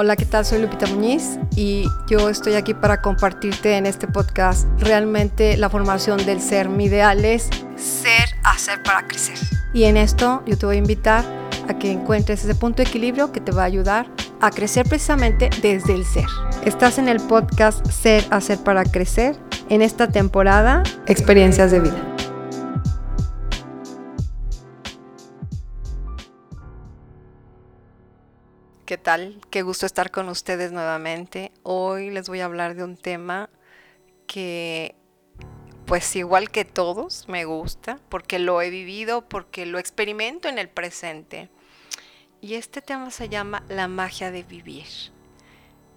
Hola, ¿qué tal? Soy Lupita Muñiz y yo estoy aquí para compartirte en este podcast realmente la formación del ser. Mi ideal es ser, hacer para crecer. Y en esto yo te voy a invitar a que encuentres ese punto de equilibrio que te va a ayudar a crecer precisamente desde el ser. Estás en el podcast Ser, hacer para crecer en esta temporada Experiencias de vida. ¿Qué tal? Qué gusto estar con ustedes nuevamente. Hoy les voy a hablar de un tema que, pues igual que todos, me gusta, porque lo he vivido, porque lo experimento en el presente. Y este tema se llama La magia de vivir.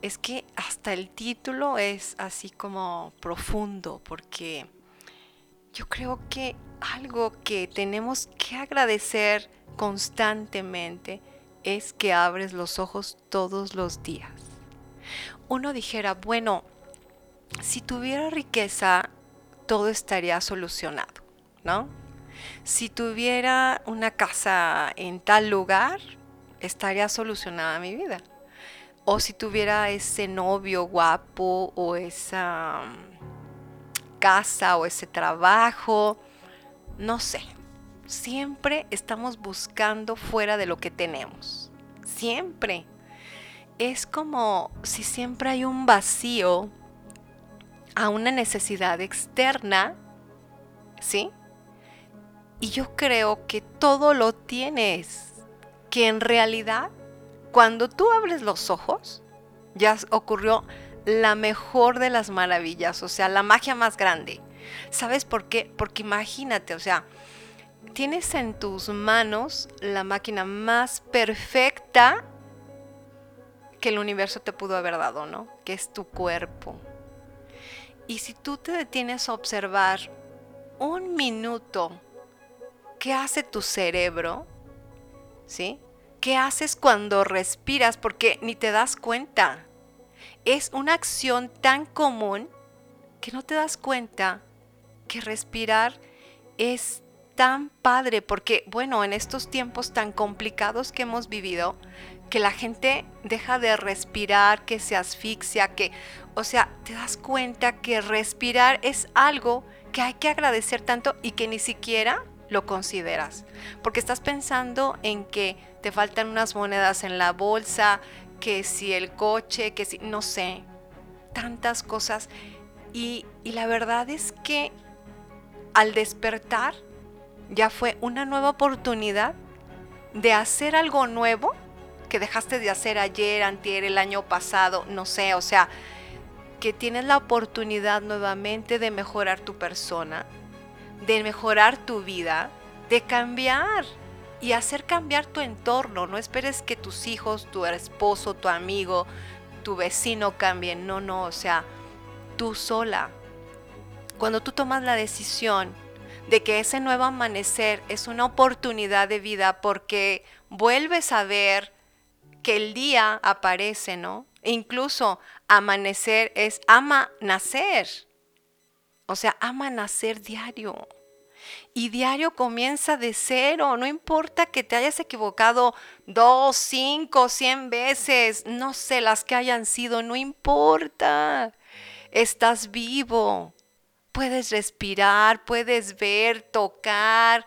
Es que hasta el título es así como profundo, porque yo creo que algo que tenemos que agradecer constantemente, es que abres los ojos todos los días. Uno dijera, bueno, si tuviera riqueza, todo estaría solucionado, ¿no? Si tuviera una casa en tal lugar, estaría solucionada mi vida. O si tuviera ese novio guapo o esa mm, casa o ese trabajo, no sé, Siempre estamos buscando fuera de lo que tenemos. Siempre. Es como si siempre hay un vacío a una necesidad externa, ¿sí? Y yo creo que todo lo tienes, que en realidad cuando tú abres los ojos, ya ocurrió la mejor de las maravillas, o sea, la magia más grande. ¿Sabes por qué? Porque imagínate, o sea, tienes en tus manos la máquina más perfecta que el universo te pudo haber dado, ¿no? Que es tu cuerpo. Y si tú te detienes a observar un minuto qué hace tu cerebro, ¿sí? ¿Qué haces cuando respiras? Porque ni te das cuenta. Es una acción tan común que no te das cuenta que respirar es tan padre porque, bueno, en estos tiempos tan complicados que hemos vivido, que la gente deja de respirar, que se asfixia, que, o sea, te das cuenta que respirar es algo que hay que agradecer tanto y que ni siquiera lo consideras. Porque estás pensando en que te faltan unas monedas en la bolsa, que si el coche, que si, no sé, tantas cosas. Y, y la verdad es que al despertar ya fue una nueva oportunidad de hacer algo nuevo que dejaste de hacer ayer, antier, el año pasado, no sé, o sea, que tienes la oportunidad nuevamente de mejorar tu persona, de mejorar tu vida, de cambiar y hacer cambiar tu entorno. No esperes que tus hijos, tu esposo, tu amigo, tu vecino cambien. No, no, o sea, tú sola. Cuando tú tomas la decisión de que ese nuevo amanecer es una oportunidad de vida porque vuelves a ver que el día aparece, ¿no? E incluso amanecer es ama nacer. O sea, ama nacer diario. Y diario comienza de cero. No importa que te hayas equivocado dos, cinco, cien veces. No sé las que hayan sido. No importa. Estás vivo puedes respirar, puedes ver, tocar,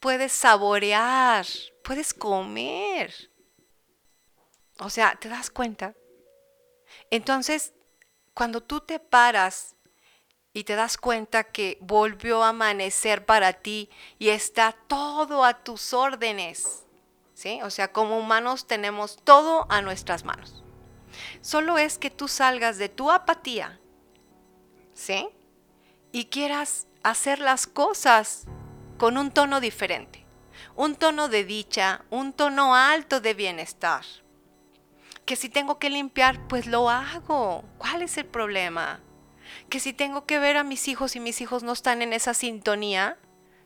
puedes saborear, puedes comer. O sea, ¿te das cuenta? Entonces, cuando tú te paras y te das cuenta que volvió a amanecer para ti y está todo a tus órdenes, ¿sí? O sea, como humanos tenemos todo a nuestras manos. Solo es que tú salgas de tu apatía ¿sí? Y quieras hacer las cosas con un tono diferente, un tono de dicha, un tono alto de bienestar. Que si tengo que limpiar, pues lo hago. ¿Cuál es el problema? Que si tengo que ver a mis hijos y mis hijos no están en esa sintonía,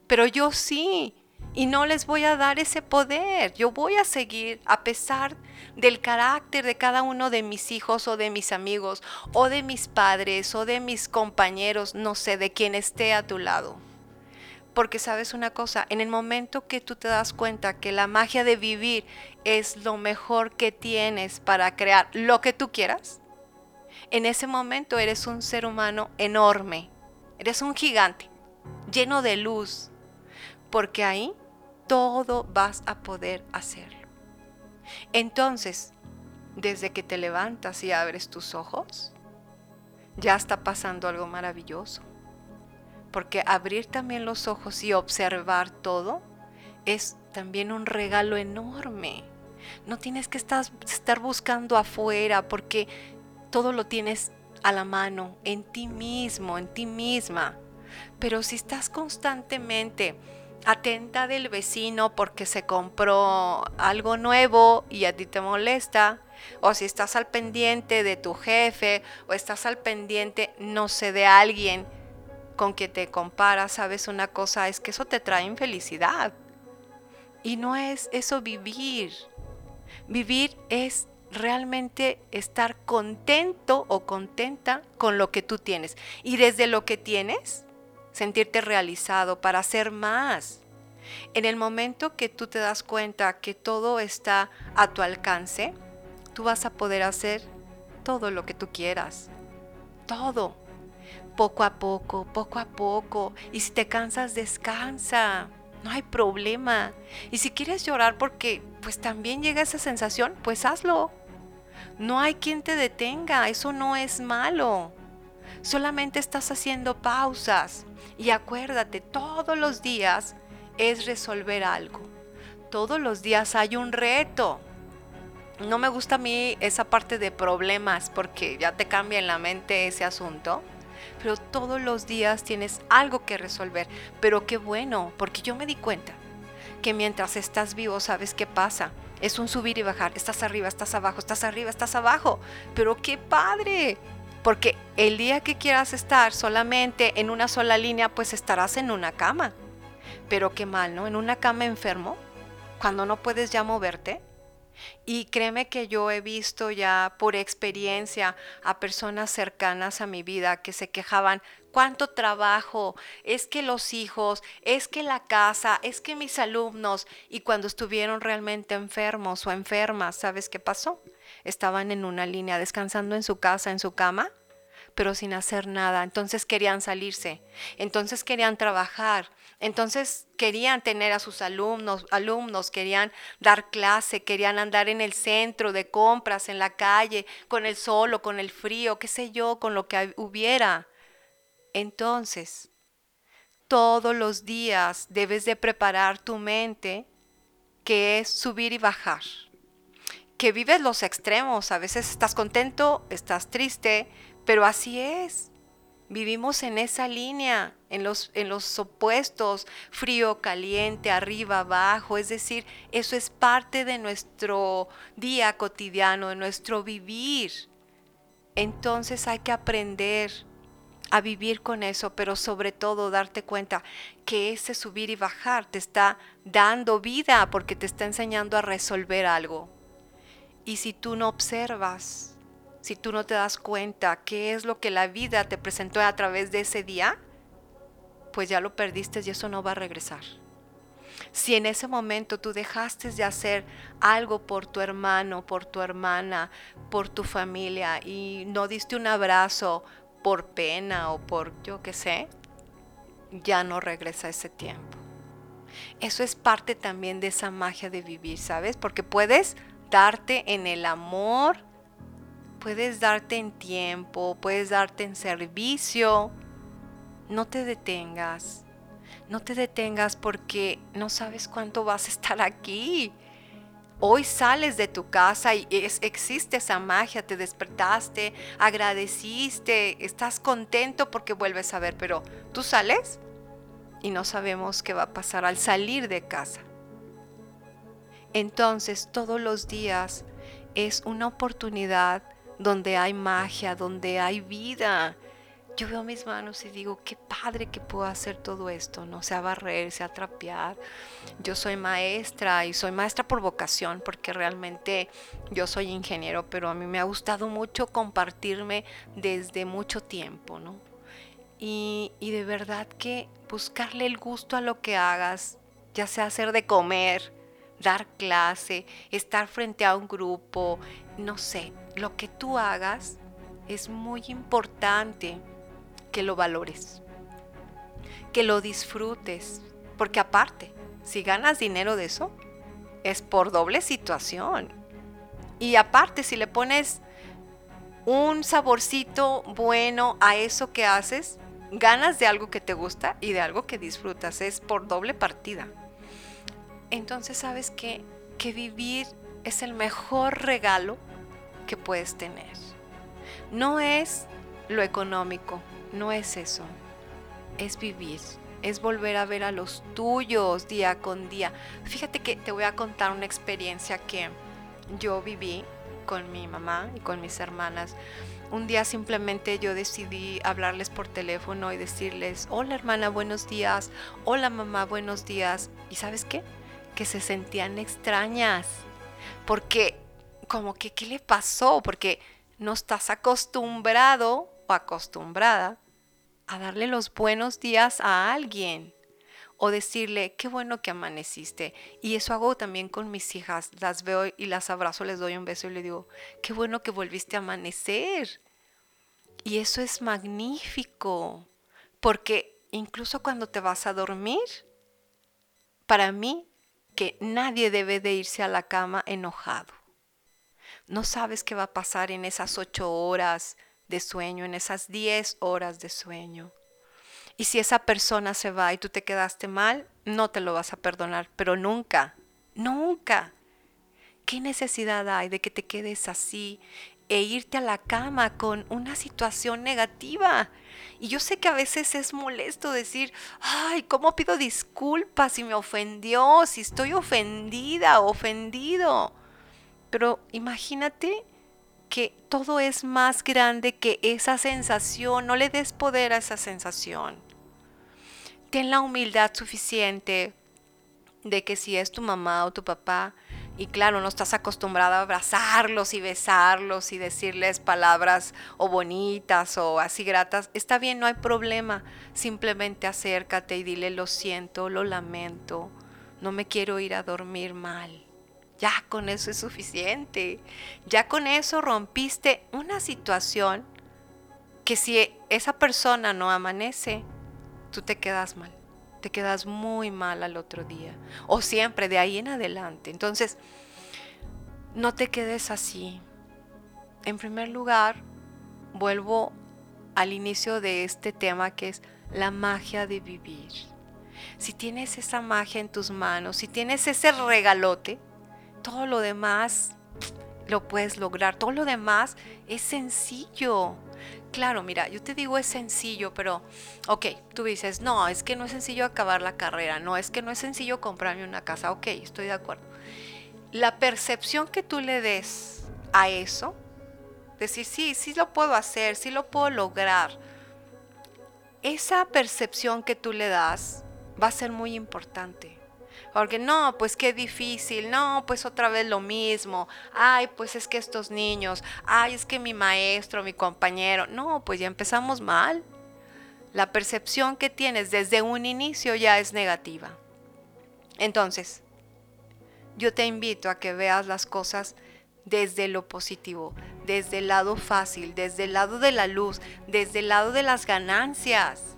pero yo sí, y no les voy a dar ese poder. Yo voy a seguir a pesar del carácter de cada uno de mis hijos o de mis amigos o de mis padres o de mis compañeros, no sé, de quien esté a tu lado. Porque sabes una cosa, en el momento que tú te das cuenta que la magia de vivir es lo mejor que tienes para crear lo que tú quieras, en ese momento eres un ser humano enorme, eres un gigante, lleno de luz, porque ahí todo vas a poder hacerlo. Entonces, desde que te levantas y abres tus ojos, ya está pasando algo maravilloso. Porque abrir también los ojos y observar todo es también un regalo enorme. No tienes que estar, buscando afuera porque todo lo tienes a la mano, en ti mismo, en ti misma. Pero si estás constantemente atenta del vecino porque se compró algo nuevo y a ti te molesta, o si estás al pendiente de tu jefe, o estás al pendiente, no sé, de alguien con quien te comparas, sabes una cosa, es que eso te trae infelicidad. Y no es eso vivir. Vivir es realmente estar contento o contenta con lo que tú tienes. Y desde lo que tienes, sentirte realizado para hacer más. En el momento que tú te das cuenta que todo está a tu alcance, tú vas a poder hacer todo lo que tú quieras. Todo. Poco a poco, poco a poco. Y si te cansas, descansa. No hay problema. Y si quieres llorar porque pues también llega esa sensación, pues hazlo. No hay quien te detenga, eso no es malo. Solamente estás haciendo pausas. Y acuérdate, todos los días es resolver algo. Todos los días hay un reto. No me gusta a mí esa parte de problemas porque ya te cambia en la mente ese asunto. Pero todos los días tienes algo que resolver. Pero qué bueno, porque yo me di cuenta que mientras estás vivo, ¿sabes qué pasa? Es un subir y bajar. Estás arriba, estás abajo, estás arriba, estás abajo. Pero qué padre. Porque el día que quieras estar solamente en una sola línea, pues estarás en una cama. Pero qué mal, ¿no? En una cama enfermo, cuando no puedes ya moverte. Y créeme que yo he visto ya por experiencia a personas cercanas a mi vida que se quejaban, cuánto trabajo, es que los hijos, es que la casa, es que mis alumnos, y cuando estuvieron realmente enfermos o enfermas, ¿sabes qué pasó? Estaban en una línea descansando en su casa, en su cama, pero sin hacer nada. Entonces querían salirse, entonces querían trabajar, entonces querían tener a sus alumnos, alumnos, querían dar clase, querían andar en el centro de compras, en la calle, con el sol o con el frío, qué sé yo, con lo que hubiera. Entonces, todos los días debes de preparar tu mente, que es subir y bajar. Que vives los extremos, a veces estás contento, estás triste, pero así es. Vivimos en esa línea, en los, en los opuestos, frío, caliente, arriba, abajo. Es decir, eso es parte de nuestro día cotidiano, de nuestro vivir. Entonces hay que aprender a vivir con eso, pero sobre todo darte cuenta que ese subir y bajar te está dando vida porque te está enseñando a resolver algo. Y si tú no observas, si tú no te das cuenta qué es lo que la vida te presentó a través de ese día, pues ya lo perdiste y eso no va a regresar. Si en ese momento tú dejaste de hacer algo por tu hermano, por tu hermana, por tu familia y no diste un abrazo por pena o por yo qué sé, ya no regresa ese tiempo. Eso es parte también de esa magia de vivir, ¿sabes? Porque puedes darte en el amor, puedes darte en tiempo, puedes darte en servicio. No te detengas, no te detengas porque no sabes cuánto vas a estar aquí. Hoy sales de tu casa y existe esa magia, te despertaste, agradeciste, estás contento porque vuelves a ver, pero tú sales y no sabemos qué va a pasar al salir de casa. Entonces todos los días es una oportunidad donde hay magia, donde hay vida, yo veo mis manos y digo, qué padre que puedo hacer todo esto, no sea barrer, sea trapear. Yo soy maestra y soy maestra por vocación, porque realmente yo soy ingeniero, pero a mí me ha gustado mucho compartirme desde mucho tiempo, ¿no? y, y de verdad que buscarle el gusto a lo que hagas, ya sea hacer de comer, dar clase, estar frente a un grupo, no sé, lo que tú hagas es muy importante que lo valores, que lo disfrutes, porque aparte, si ganas dinero de eso, es por doble situación. Y aparte, si le pones un saborcito bueno a eso que haces, ganas de algo que te gusta y de algo que disfrutas. Es por doble partida. Entonces, ¿sabes qué? Que vivir es el mejor regalo que puedes tener. No es lo económico, no es eso. Es vivir, es volver a ver a los tuyos día con día. Fíjate que te voy a contar una experiencia que yo viví con mi mamá y con mis hermanas. Un día simplemente yo decidí hablarles por teléfono y decirles, hola hermana, buenos días, hola mamá, buenos días. ¿Y sabes qué? Que se sentían extrañas. Porque, como que, ¿qué le pasó? Porque no estás acostumbrado o acostumbrada a darle los buenos días a alguien o decirle, qué bueno que amaneciste. Y eso hago también con mis hijas. Las veo y las abrazo, les doy un beso y le digo, qué bueno que volviste a amanecer. Y eso es magnífico, porque incluso cuando te vas a dormir, para mí, que nadie debe de irse a la cama enojado. No sabes qué va a pasar en esas ocho horas de sueño, en esas diez horas de sueño. Y si esa persona se va y tú te quedaste mal, no te lo vas a perdonar, pero nunca, nunca. ¿Qué necesidad hay de que te quedes así e irte a la cama con una situación negativa? Y yo sé que a veces es molesto decir, ay, ¿cómo pido disculpas si me ofendió, si estoy ofendida ofendido? Pero imagínate que todo es más grande que esa sensación, no le des poder a esa sensación ten la humildad suficiente de que si es tu mamá o tu papá, y claro, no estás acostumbrada a abrazarlos y besarlos y decirles palabras o bonitas o así gratas, está bien, no hay problema. Simplemente acércate y dile lo siento, lo lamento, no me quiero ir a dormir mal. Ya con eso es suficiente. Ya con eso rompiste una situación que si esa persona no amanece, tú te quedas mal, te quedas muy mal al otro día o siempre de ahí en adelante. Entonces, no te quedes así. En primer lugar, vuelvo al inicio de este tema que es la magia de vivir. Si tienes esa magia en tus manos, si tienes ese regalote, todo lo demás lo puedes lograr. Todo lo demás es sencillo. Claro, mira, yo te digo es sencillo, pero, ok, tú dices, no, es que no es sencillo acabar la carrera, no, es que no es sencillo comprarme una casa, ok, estoy de acuerdo. La percepción que tú le des a eso, decir, sí, sí lo puedo hacer, sí lo puedo lograr, esa percepción que tú le das va a ser muy importante. Porque no, pues qué difícil, no, pues otra vez lo mismo, ay, pues es que estos niños, ay, es que mi maestro, mi compañero, no, pues ya empezamos mal. La percepción que tienes desde un inicio ya es negativa. Entonces, yo te invito a que veas las cosas desde lo positivo, desde el lado fácil, desde el lado de la luz, desde el lado de las ganancias.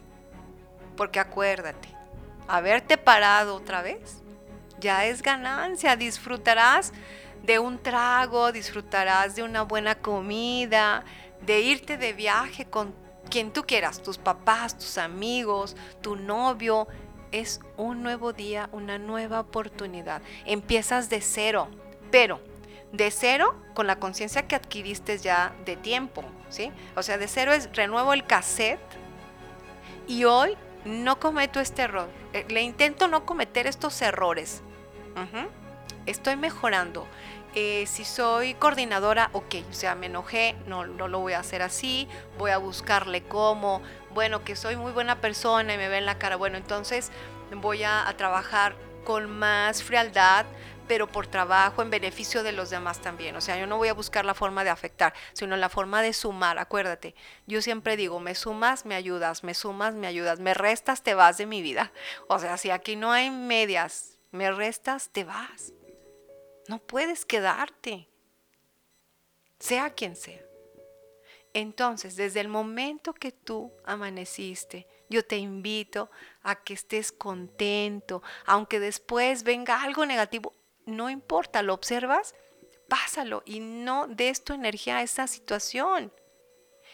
Porque acuérdate, haberte parado otra vez ya es ganancia, disfrutarás de un trago, disfrutarás de una buena comida, de irte de viaje con quien tú quieras, tus papás, tus amigos, tu novio. Es un nuevo día, una nueva oportunidad. Empiezas de cero, pero de cero con la conciencia que adquiriste ya de tiempo, ¿sí? O sea, de cero es renuevo el cassette y hoy no cometo este error. Eh, le intento no cometer estos errores Estoy mejorando. Eh, si soy coordinadora, ok, o sea, me enojé, no, no lo voy a hacer así, voy a buscarle cómo, bueno, que soy muy buena persona y me ve en la cara, bueno, entonces voy a, trabajar con más frialdad pero por trabajo, en beneficio de los demás también. O sea, yo no voy a buscar la forma de afectar, sino la forma de sumar. Acuérdate, yo siempre digo, me sumas, me ayudas, me sumas, me ayudas, me restas, te vas de mi vida. O sea, si aquí no hay medias, me restas, te vas. No puedes quedarte, sea quien sea. Entonces, desde el momento que tú amaneciste, yo te invito a que estés contento, aunque después venga algo negativo, no importa, lo observas, pásalo y no des tu energía a esa situación.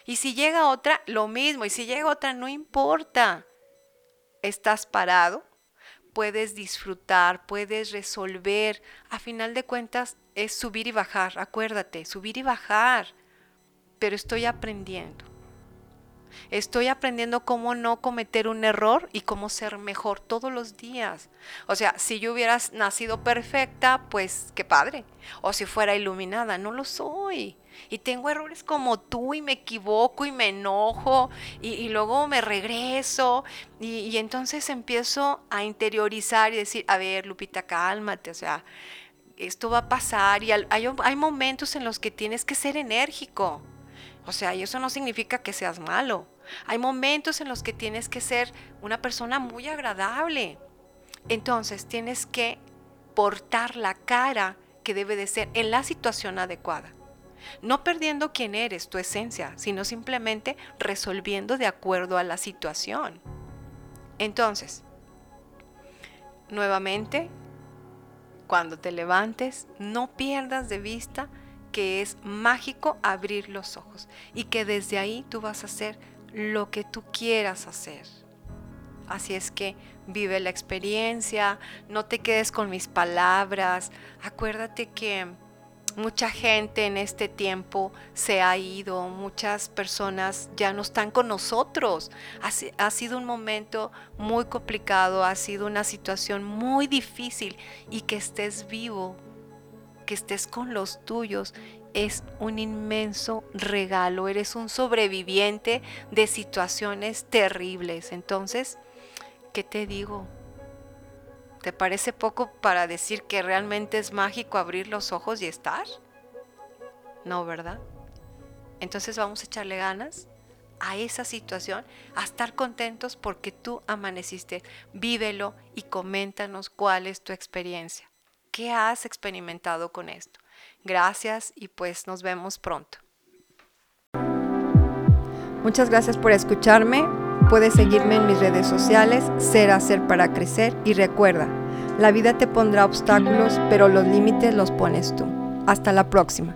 Y si llega otra, lo mismo, y si llega otra, no importa. Estás parado, puedes disfrutar, puedes resolver. A final de cuentas es subir y bajar, acuérdate, subir y bajar. Pero estoy aprendiendo. Estoy aprendiendo cómo no cometer un error y cómo ser mejor todos los días. O sea, si yo hubiera nacido perfecta, pues qué padre. O si fuera iluminada, no lo soy. Y tengo errores como tú y me equivoco y me enojo y, luego me regreso. Y, entonces empiezo a interiorizar y decir, a ver, Lupita, cálmate. O sea, esto va a pasar y hay, hay momentos en los que tienes que ser enérgico. O sea, y eso no significa que seas malo. Hay momentos en los que tienes que ser una persona muy agradable. Entonces tienes que portar la cara que debe de ser en la situación adecuada. No perdiendo quién eres, tu esencia, sino simplemente resolviendo de acuerdo a la situación. Entonces, nuevamente, cuando te levantes, no pierdas de vista que es mágico abrir los ojos y que desde ahí tú vas a hacer lo que tú quieras hacer. Así es que vive la experiencia, no te quedes con mis palabras. Acuérdate que mucha gente en este tiempo se ha ido, muchas personas ya no están con nosotros. Ha, ha, sido un momento muy complicado, ha sido una situación muy difícil y que estés vivo que estés con los tuyos es un inmenso regalo. Eres un sobreviviente de situaciones terribles. Entonces, ¿qué te digo? ¿Te parece poco para decir que realmente es mágico abrir los ojos y estar? No, ¿verdad? Entonces vamos a echarle ganas a esa situación, a estar contentos porque tú amaneciste. Vívelo y coméntanos cuál es tu experiencia. ¿Qué has experimentado con esto? Gracias y pues nos vemos pronto. Muchas gracias por escucharme. Puedes seguirme en mis redes sociales, Ser Hacer para Crecer y recuerda, la vida te pondrá obstáculos, pero los límites los pones tú. Hasta la próxima.